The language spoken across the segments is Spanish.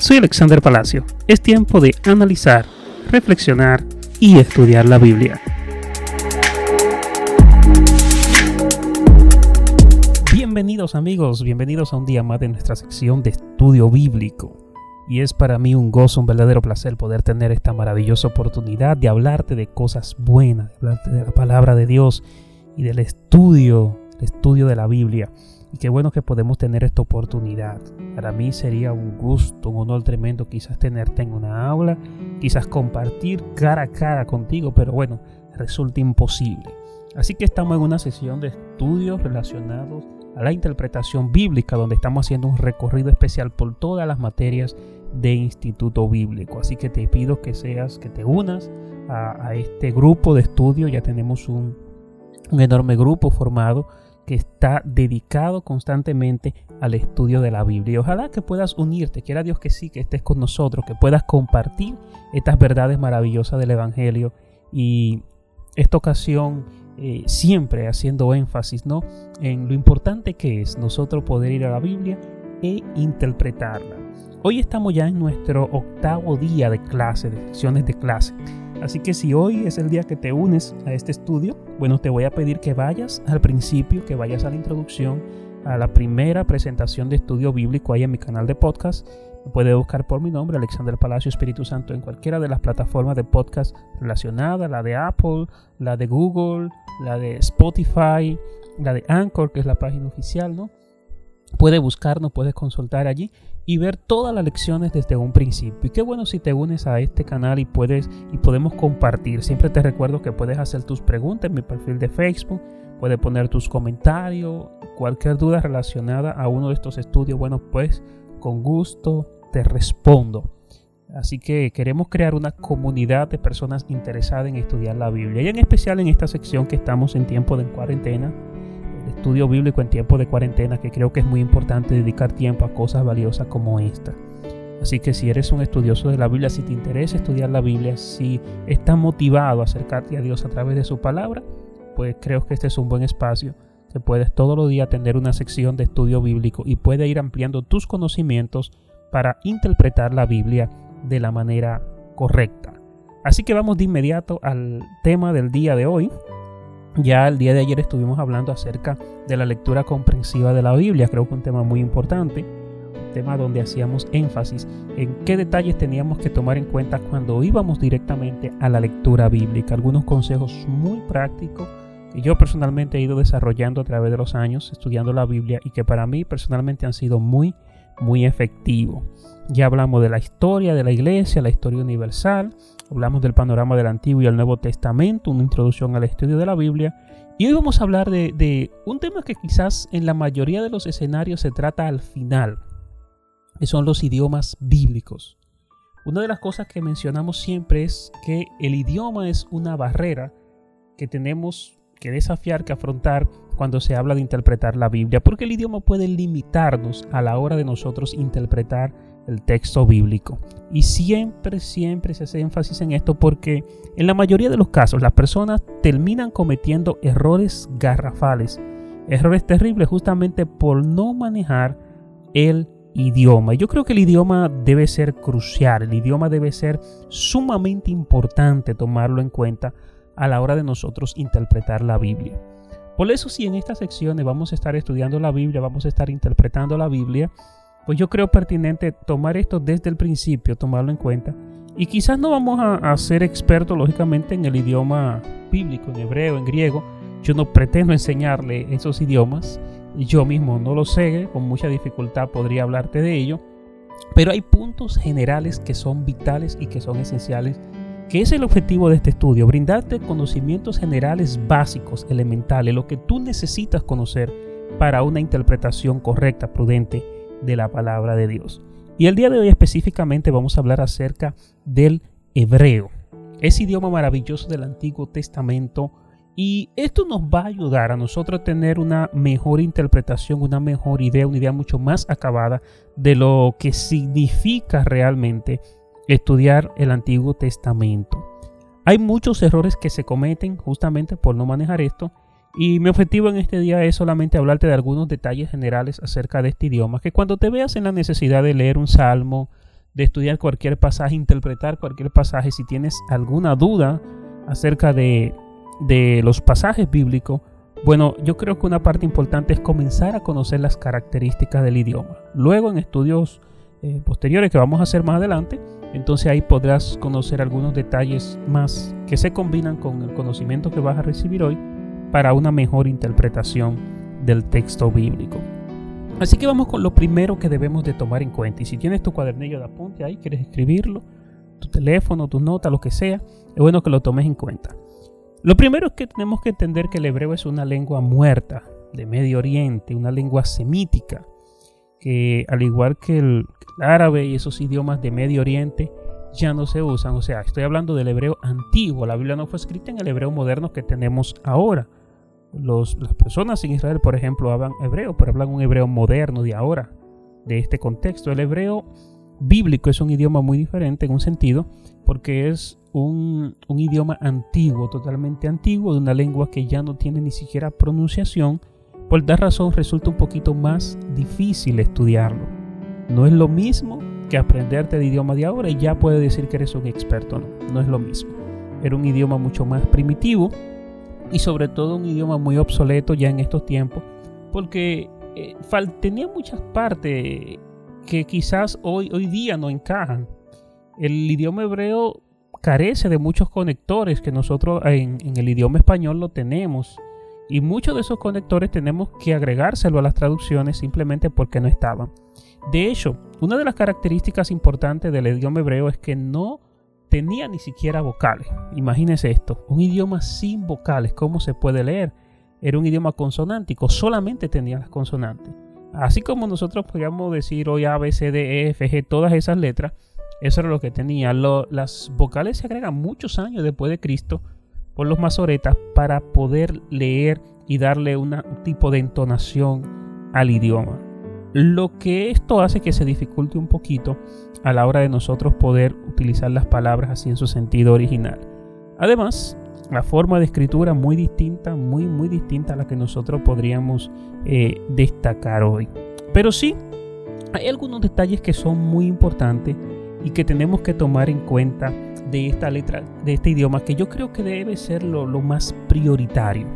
Soy Alexander Palacio. Es tiempo de analizar, reflexionar y estudiar la Biblia. Bienvenidos amigos, bienvenidos a un día más de nuestra sección de estudio bíblico. Y es para mí un gozo, un verdadero placer poder tener esta maravillosa oportunidad de hablarte de cosas buenas, de hablarte de la palabra de Dios y del estudio, el estudio de la Biblia. Y qué bueno que podemos tener esta oportunidad. Para mí sería un gusto, un honor tremendo quizás tenerte en una aula, quizás compartir cara a cara contigo, pero bueno, resulta imposible. Así que estamos en una sesión de estudios relacionados a la interpretación bíblica, donde estamos haciendo un recorrido especial por todas las materias de Instituto Bíblico. Así que te pido que seas, que te unas a, este grupo de estudio. Ya tenemos un, un enorme grupo formado que está dedicado constantemente al estudio de la Biblia. Ojalá que puedas unirte, quiera Dios que sí, que estés con nosotros, que puedas compartir estas verdades maravillosas del Evangelio. Y esta ocasión eh, siempre haciendo énfasis ¿no? en lo importante que es nosotros poder ir a la Biblia e interpretarla. Hoy estamos ya en nuestro octavo día de clase, de secciones de clase. Así que si hoy es el día que te unes a este estudio, bueno, te voy a pedir que vayas al principio, que vayas a la introducción, a la primera presentación de estudio bíblico ahí en mi canal de podcast. Me puede buscar por mi nombre, Alexander Palacio Espíritu Santo, en cualquiera de las plataformas de podcast relacionadas, la de Apple, la de Google, la de Spotify, la de Anchor, que es la página oficial, ¿no? Puedes buscarnos, puedes consultar allí y ver todas las lecciones desde un principio. Y qué bueno si te unes a este canal y puedes y podemos compartir. Siempre te recuerdo que puedes hacer tus preguntas en mi perfil de Facebook, puedes poner tus comentarios, cualquier duda relacionada a uno de estos estudios, bueno, pues con gusto te respondo. Así que queremos crear una comunidad de personas interesadas en estudiar la Biblia y en especial en esta sección que estamos en tiempo de cuarentena estudio bíblico en tiempo de cuarentena, que creo que es muy importante dedicar tiempo a cosas valiosas como esta. Así que si eres un estudioso de la Biblia, si te interesa estudiar la Biblia, si estás motivado a acercarte a Dios a través de su palabra, pues creo que este es un buen espacio que puedes todos los días tener una sección de estudio bíblico y puede ir ampliando tus conocimientos para interpretar la Biblia de la manera correcta. Así que vamos de inmediato al tema del día de hoy, ya el día de ayer estuvimos hablando acerca de la lectura comprensiva de la Biblia, creo que un tema muy importante, un tema donde hacíamos énfasis en qué detalles teníamos que tomar en cuenta cuando íbamos directamente a la lectura bíblica, algunos consejos muy prácticos que yo personalmente he ido desarrollando a través de los años estudiando la Biblia y que para mí personalmente han sido muy, muy efectivos. Ya hablamos de la historia de la iglesia, la historia universal, hablamos del panorama del Antiguo y el Nuevo Testamento, una introducción al estudio de la Biblia. Y hoy vamos a hablar de, un tema que quizás en la mayoría de los escenarios se trata al final, que son los idiomas bíblicos. Una de las cosas que mencionamos siempre es que el idioma es una barrera que tenemos que desafiar, que afrontar cuando se habla de interpretar la Biblia, porque el idioma puede limitarnos a la hora de nosotros interpretar el texto bíblico. Y siempre, siempre se hace énfasis en esto porque en la mayoría de los casos las personas terminan cometiendo errores garrafales, errores terribles justamente por no manejar el idioma. Yo creo que el idioma debe ser crucial, el idioma debe ser sumamente importante tomarlo en cuenta a la hora de nosotros interpretar la Biblia. Por eso si en estas secciones vamos a estar estudiando la Biblia, vamos a estar interpretando la Biblia, pues yo creo pertinente tomar esto desde el principio, tomarlo en cuenta. Y quizás no vamos a, ser expertos, lógicamente, en el idioma bíblico, en hebreo, en griego. Yo no pretendo enseñarle esos idiomas. Yo mismo no lo sé, con mucha dificultad podría hablarte de ello. Pero hay puntos generales que son vitales y que son esenciales, que es el objetivo de este estudio, brindarte conocimientos generales básicos, elementales, lo que tú necesitas conocer para una interpretación correcta, prudente de la palabra de Dios. Y el día de hoy específicamente vamos a hablar acerca del hebreo, ese idioma maravilloso del Antiguo Testamento. Y esto nos va a ayudar a nosotros a tener una mejor interpretación, una mejor idea, una idea mucho más acabada de lo que significa realmente estudiar el Antiguo Testamento. Hay muchos errores que se cometen justamente por no manejar esto y mi objetivo en este día es solamente hablarte de algunos detalles generales acerca de este idioma, que cuando te veas en la necesidad de leer un salmo, de estudiar cualquier pasaje, interpretar cualquier pasaje. Si tienes alguna duda acerca de, de los pasajes bíblicos, bueno, yo creo que una parte importante es comenzar a conocer las características del idioma. Luego en estudios eh, posteriores que vamos a hacer más adelante, entonces ahí podrás conocer algunos detalles más que se combinan con el conocimiento que vas a recibir hoy para una mejor interpretación del texto bíblico. Así que vamos con lo primero que debemos de tomar en cuenta. Y si tienes tu cuadernillo de apunte ahí, quieres escribirlo, tu teléfono, tu nota, lo que sea, es bueno que lo tomes en cuenta. Lo primero es que tenemos que entender que el hebreo es una lengua muerta de Medio Oriente, una lengua semítica, que al igual que el, árabe y esos idiomas de Medio Oriente ya no se usan. O sea, estoy hablando del hebreo antiguo. La Biblia no fue escrita en el hebreo moderno que tenemos ahora. Las personas en Israel, por ejemplo, hablan hebreo, pero hablan un hebreo moderno de ahora, de este contexto. El hebreo bíblico es un idioma muy diferente en un sentido, porque es un, idioma antiguo, totalmente antiguo, de una lengua que ya no tiene ni siquiera pronunciación. Por tal razón resulta un poquito más difícil estudiarlo. No es lo mismo que aprenderte el idioma de ahora y ya puedes decir que eres un experto. No, no es lo mismo. Era un idioma mucho más primitivo y sobre todo un idioma muy obsoleto ya en estos tiempos porque eh, tenía muchas partes que quizás hoy, hoy día no encajan. El idioma hebreo carece de muchos conectores que nosotros en, el idioma español lo tenemos. Y muchos de esos conectores tenemos que agregárselo a las traducciones simplemente porque no estaban. De hecho, una de las características importantes del idioma hebreo es que no tenía ni siquiera vocales. Imagínense esto, un idioma sin vocales, ¿cómo se puede leer? Era un idioma consonántico, solamente tenía las consonantes. Así como nosotros podríamos decir hoy A, B, C, D, E, F, G, todas esas letras, eso era lo que tenía. las vocales se agregan muchos años después de Cristo por los masoretas para poder leer y darle un tipo de entonación al idioma. Lo que esto hace que se dificulte un poquito a la hora de nosotros poder utilizar las palabras así en su sentido original. Además, la forma de escritura muy distinta, muy, muy distinta a la que nosotros podríamos eh, destacar hoy. Pero sí, hay algunos detalles que son muy importantes y que tenemos que tomar en cuenta de esta letra, de este idioma, que yo creo que debe ser lo, más prioritario,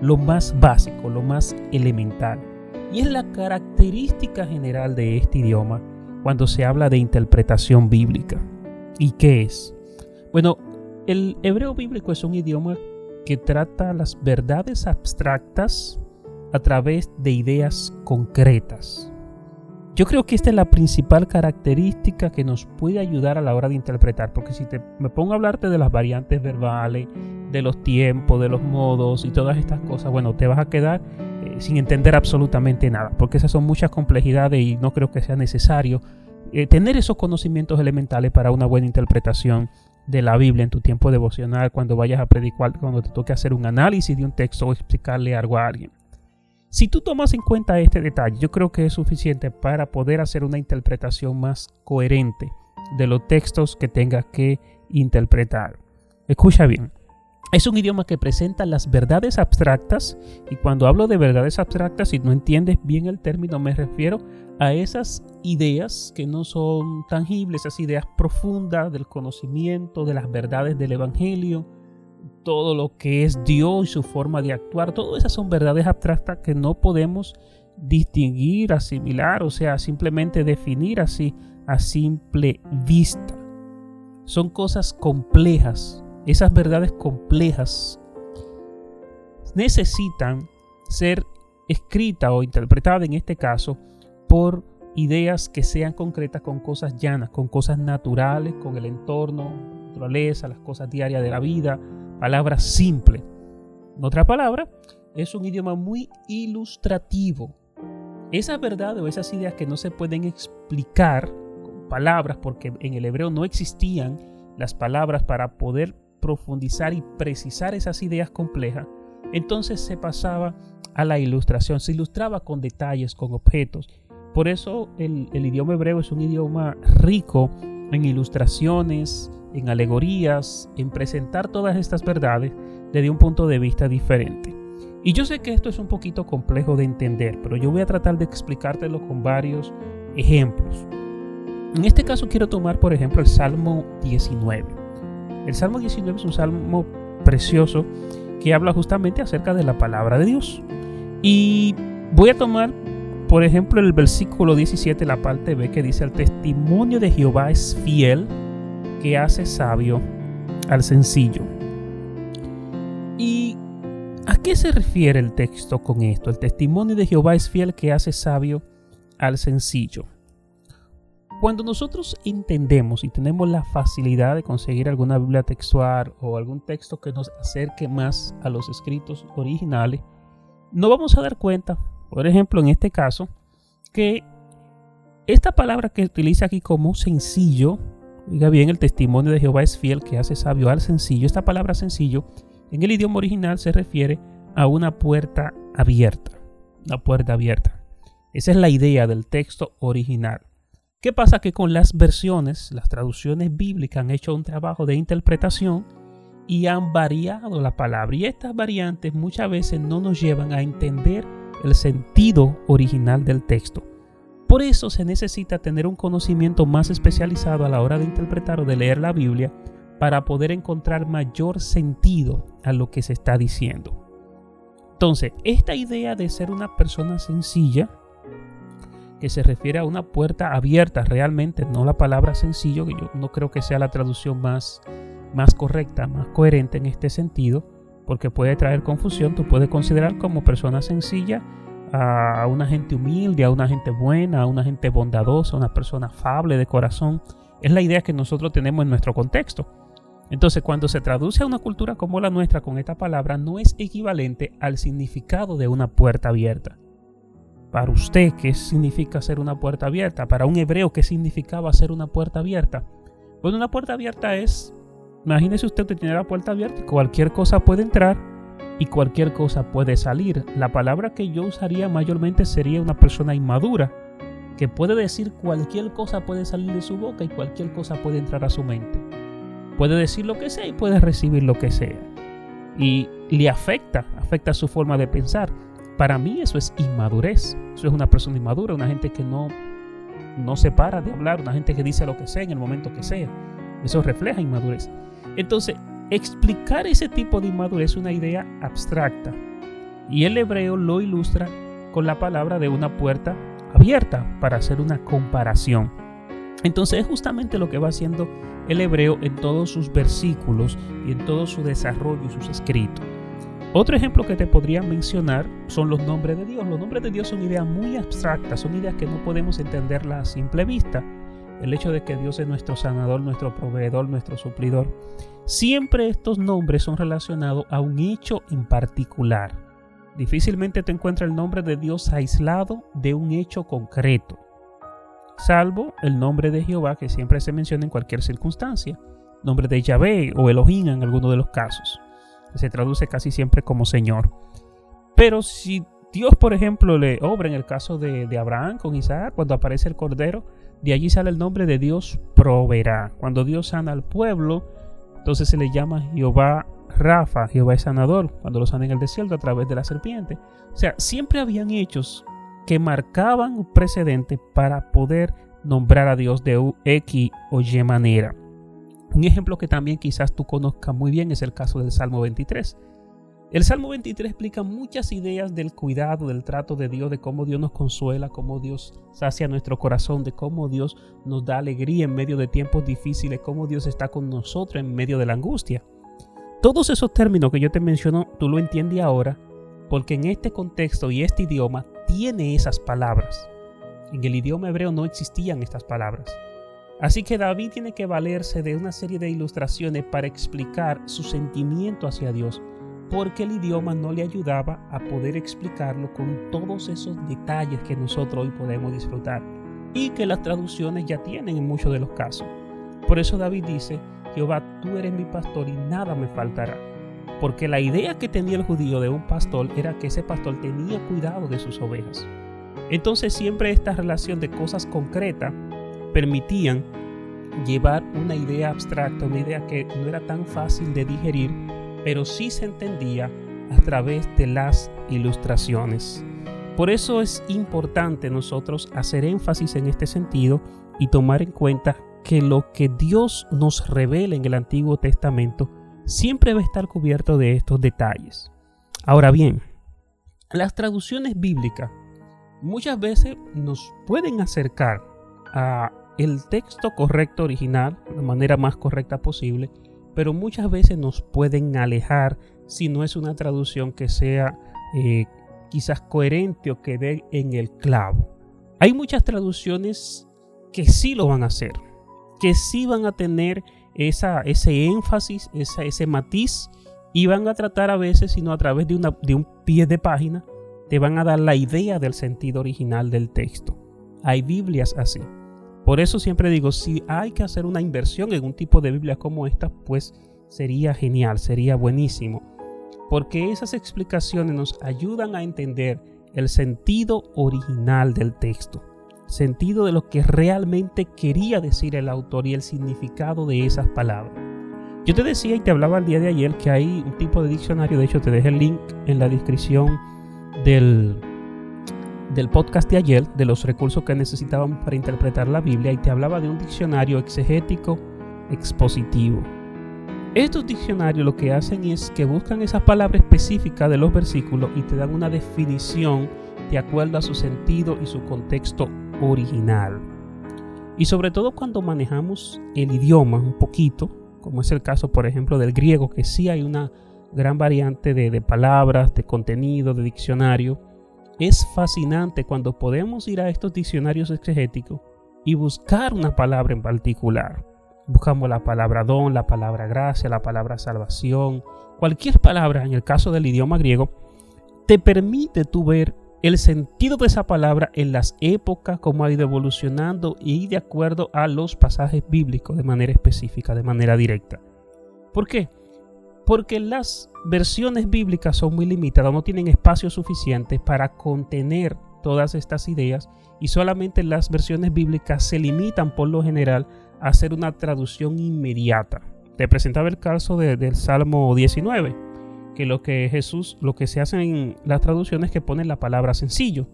lo más básico, lo más elemental. Y es la característica general de este idioma cuando se habla de interpretación bíblica. ¿Y qué es? Bueno, el hebreo bíblico es un idioma que trata las verdades abstractas a través de ideas concretas. Yo creo que esta es la principal característica que nos puede ayudar a la hora de interpretar, porque si te, me pongo a hablarte de las variantes verbales, de los tiempos, de los modos y todas estas cosas, bueno, te vas a quedar sin entender absolutamente nada, porque esas son muchas complejidades y no creo que sea necesario eh, tener esos conocimientos elementales para una buena interpretación de la Biblia en tu tiempo devocional, cuando vayas a predicar, cuando te toque hacer un análisis de un texto o explicarle algo a alguien. Si tú tomas en cuenta este detalle, yo creo que es suficiente para poder hacer una interpretación más coherente de los textos que tengas que interpretar. Escucha bien. Es un idioma que presenta las verdades abstractas y cuando hablo de verdades abstractas, si no entiendes bien el término, me refiero a esas ideas que no son tangibles, esas ideas profundas del conocimiento de las verdades del Evangelio, todo lo que es Dios y su forma de actuar, todas esas son verdades abstractas que no podemos distinguir, asimilar, o sea, simplemente definir así a simple vista. Son cosas complejas. Esas verdades complejas necesitan ser escritas o interpretadas en este caso por ideas que sean concretas con cosas llanas, con cosas naturales, con el entorno, naturaleza, las cosas diarias de la vida, palabra simple. En otra palabra, es un idioma muy ilustrativo. Esas verdades o esas ideas que no se pueden explicar con palabras, porque en el hebreo no existían las palabras para poder profundizar y precisar esas ideas complejas, entonces se pasaba a la ilustración, se ilustraba con detalles, con objetos. Por eso el, idioma hebreo es un idioma rico en ilustraciones, en alegorías, en presentar todas estas verdades desde un punto de vista diferente. Y yo sé que esto es un poquito complejo de entender, pero yo voy a tratar de explicártelo con varios ejemplos. En este caso quiero tomar, por ejemplo, el Salmo 19. El Salmo 19 es un salmo precioso que habla justamente acerca de la palabra de Dios. Y voy a tomar, por ejemplo, el versículo 17, la parte B, que dice, el testimonio de Jehová es fiel, que hace sabio al sencillo. ¿Y a qué se refiere el texto con esto? El testimonio de Jehová es fiel, que hace sabio al sencillo. Cuando nosotros entendemos y tenemos la facilidad de conseguir alguna Biblia textual o algún texto que nos acerque más a los escritos originales, no vamos a dar cuenta, por ejemplo, en este caso, que esta palabra que utiliza aquí como sencillo, diga bien, el testimonio de Jehová es fiel que hace sabio al sencillo, esta palabra sencillo en el idioma original se refiere a una puerta abierta, una puerta abierta. Esa es la idea del texto original. ¿Qué pasa? Que con las versiones, las traducciones bíblicas han hecho un trabajo de interpretación y han variado la palabra. Y estas variantes muchas veces no nos llevan a entender el sentido original del texto. Por eso se necesita tener un conocimiento más especializado a la hora de interpretar o de leer la Biblia para poder encontrar mayor sentido a lo que se está diciendo. Entonces, esta idea de ser una persona sencilla que se refiere a una puerta abierta realmente, no la palabra sencillo, que yo no creo que sea la traducción más, más correcta, más coherente en este sentido, porque puede traer confusión. Tú puedes considerar como persona sencilla a una gente humilde, a una gente buena, a una gente bondadosa, a una persona afable de corazón. Es la idea que nosotros tenemos en nuestro contexto. Entonces, cuando se traduce a una cultura como la nuestra con esta palabra, no es equivalente al significado de una puerta abierta. Para usted, ¿qué significa ser una puerta abierta? Para un hebreo, ¿qué significaba ser una puerta abierta? Bueno, una puerta abierta es, imagínese usted que tiene la puerta abierta cualquier cosa puede entrar y cualquier cosa puede salir. La palabra que yo usaría mayormente sería una persona inmadura, que puede decir cualquier cosa puede salir de su boca y cualquier cosa puede entrar a su mente. Puede decir lo que sea y puede recibir lo que sea. Y le afecta, afecta su forma de pensar. Para mí eso es inmadurez. Eso es una persona inmadura, una gente que no, no se para de hablar, una gente que dice lo que sea en el momento que sea. Eso refleja inmadurez. Entonces, explicar ese tipo de inmadurez es una idea abstracta. Y el hebreo lo ilustra con la palabra de una puerta abierta para hacer una comparación. Entonces es justamente lo que va haciendo el hebreo en todos sus versículos y en todo su desarrollo y sus escritos. Otro ejemplo que te podría mencionar son los nombres de Dios. Los nombres de Dios son ideas muy abstractas, son ideas que no podemos entenderlas a simple vista. El hecho de que Dios es nuestro sanador, nuestro proveedor, nuestro suplidor. Siempre estos nombres son relacionados a un hecho en particular. Difícilmente te encuentras el nombre de Dios aislado de un hecho concreto, salvo el nombre de Jehová que siempre se menciona en cualquier circunstancia, nombre de Yahvé o Elohim en alguno de los casos se traduce casi siempre como Señor. Pero si Dios, por ejemplo, le obra en el caso de, Abraham con Isaac, cuando aparece el Cordero, de allí sale el nombre de Dios proveerá. Cuando Dios sana al pueblo, entonces se le llama Jehová Rafa, Jehová es sanador, cuando lo sana en el desierto a través de la serpiente. O sea, siempre habían hechos que marcaban un precedente para poder nombrar a Dios de X o Y manera. Un ejemplo que también quizás tú conozcas muy bien es el caso del Salmo 23. El Salmo 23 explica muchas ideas del cuidado, del trato de Dios, de cómo Dios nos consuela, cómo Dios sacia nuestro corazón, de cómo Dios nos da alegría en medio de tiempos difíciles, cómo Dios está con nosotros en medio de la angustia. Todos esos términos que yo te menciono, tú lo entiendes ahora, porque en este contexto y este idioma tiene esas palabras. En el idioma hebreo no existían estas palabras. Así que David tiene que valerse de una serie de ilustraciones para explicar su sentimiento hacia Dios, porque el idioma no le ayudaba a poder explicarlo con todos esos detalles que nosotros hoy podemos disfrutar y que las traducciones ya tienen en muchos de los casos. Por eso David dice, Jehová, tú eres mi pastor y nada me faltará. Porque la idea que tenía el judío de un pastor era que ese pastor tenía cuidado de sus ovejas. Entonces siempre esta relación de cosas concretas permitían llevar una idea abstracta, una idea que no era tan fácil de digerir, pero sí se entendía a través de las ilustraciones. Por eso es importante nosotros hacer énfasis en este sentido y tomar en cuenta que lo que Dios nos revela en el Antiguo Testamento siempre va a estar cubierto de estos detalles. Ahora bien, las traducciones bíblicas muchas veces nos pueden acercar a el texto correcto original, la manera más correcta posible, pero muchas veces nos pueden alejar si no es una traducción que sea eh, quizás coherente o que dé en el clavo. Hay muchas traducciones que sí lo van a hacer, que sí van a tener ese énfasis, ese matiz y van a tratar a veces, sino a través de un pie de página, te van a dar la idea del sentido original del texto. Hay Biblias así. Por eso siempre digo, si hay que hacer una inversión en un tipo de Biblia como esta, pues sería genial, sería buenísimo. Porque esas explicaciones nos ayudan a entender el sentido original del texto, sentido de lo que realmente quería decir el autor y el significado de esas palabras. Yo te decía y te hablaba el día de ayer que hay un tipo de diccionario, de hecho te dejé el link en la descripción del, del podcast de ayer de los recursos que necesitábamos para interpretar la Biblia y te hablaba de un diccionario exegético expositivo. Estos diccionarios lo que hacen es que buscan esas palabras específicas de los versículos y te dan una definición de acuerdo a su sentido y su contexto original. Y sobre todo cuando manejamos el idioma un poquito, como es el caso por ejemplo del griego, que sí hay una gran variante de palabras, de contenido, de diccionario, es fascinante cuando podemos ir a estos diccionarios exegéticos y buscar una palabra en particular. Buscamos la palabra don, la palabra gracia, la palabra salvación, cualquier palabra en el caso del idioma griego, te permite tú ver el sentido de esa palabra en las épocas, cómo ha ido evolucionando y de acuerdo a los pasajes bíblicos de manera específica, de manera directa. ¿Por qué? Porque las versiones bíblicas son muy limitadas, no tienen espacio suficiente para contener todas estas ideas y solamente las versiones bíblicas se limitan por lo general a hacer una traducción inmediata. Te presentaba el caso del Salmo 19, que lo que Jesús, lo que se hace en las traducciones es que ponen la palabra sencillo,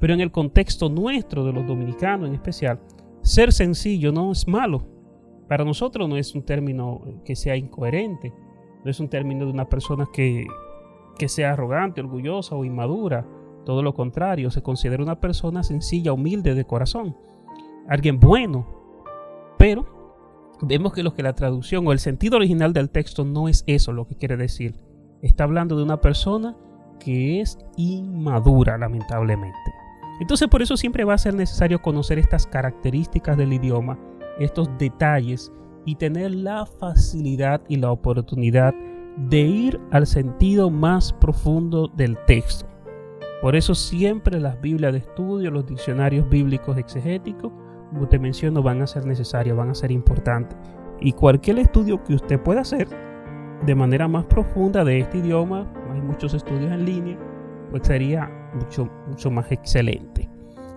pero en el contexto nuestro de los dominicanos en especial, ser sencillo no es malo. Para nosotros no es un término que sea incoherente es un término de una persona que, que sea arrogante, orgullosa o inmadura. Todo lo contrario, se considera una persona sencilla, humilde de corazón. Alguien bueno. Pero vemos que lo que la traducción o el sentido original del texto no es eso lo que quiere decir. Está hablando de una persona que es inmadura, lamentablemente. Entonces por eso siempre va a ser necesario conocer estas características del idioma, estos detalles y tener la facilidad y la oportunidad de ir al sentido más profundo del texto. Por eso siempre las Biblias de estudio, los diccionarios bíblicos exegéticos, como te menciono, van a ser necesarios, van a ser importantes. Y cualquier estudio que usted pueda hacer de manera más profunda de este idioma, hay muchos estudios en línea, pues sería mucho, mucho más excelente.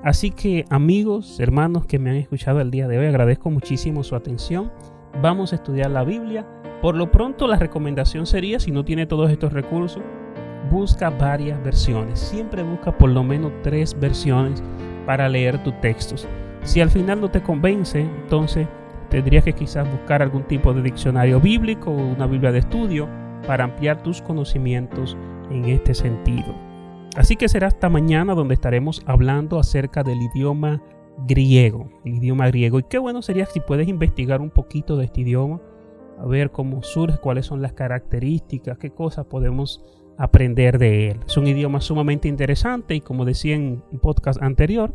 Así que amigos, hermanos que me han escuchado el día de hoy, agradezco muchísimo su atención vamos a estudiar la Biblia. Por lo pronto la recomendación sería, si no tiene todos estos recursos, busca varias versiones. Siempre busca por lo menos tres versiones para leer tus textos. Si al final no te convence, entonces tendrías que quizás buscar algún tipo de diccionario bíblico o una Biblia de estudio para ampliar tus conocimientos en este sentido. Así que será hasta mañana donde estaremos hablando acerca del idioma griego, el idioma griego. Y qué bueno sería si puedes investigar un poquito de este idioma, a ver cómo surge, cuáles son las características, qué cosas podemos aprender de él. Es un idioma sumamente interesante y como decía en un podcast anterior,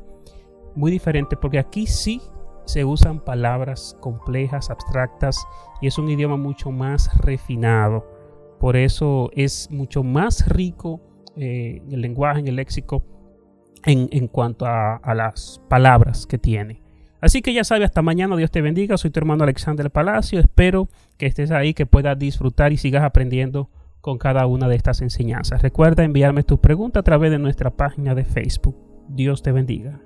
muy diferente porque aquí sí se usan palabras complejas, abstractas y es un idioma mucho más refinado. Por eso es mucho más rico eh, el lenguaje, en el léxico en, cuanto a, a, las palabras que tiene. Así que ya sabes, hasta mañana, Dios te bendiga. Soy tu hermano Alexander Palacio. Espero que estés ahí, que puedas disfrutar y sigas aprendiendo con cada una de estas enseñanzas. Recuerda enviarme tus preguntas a través de nuestra página de Facebook. Dios te bendiga.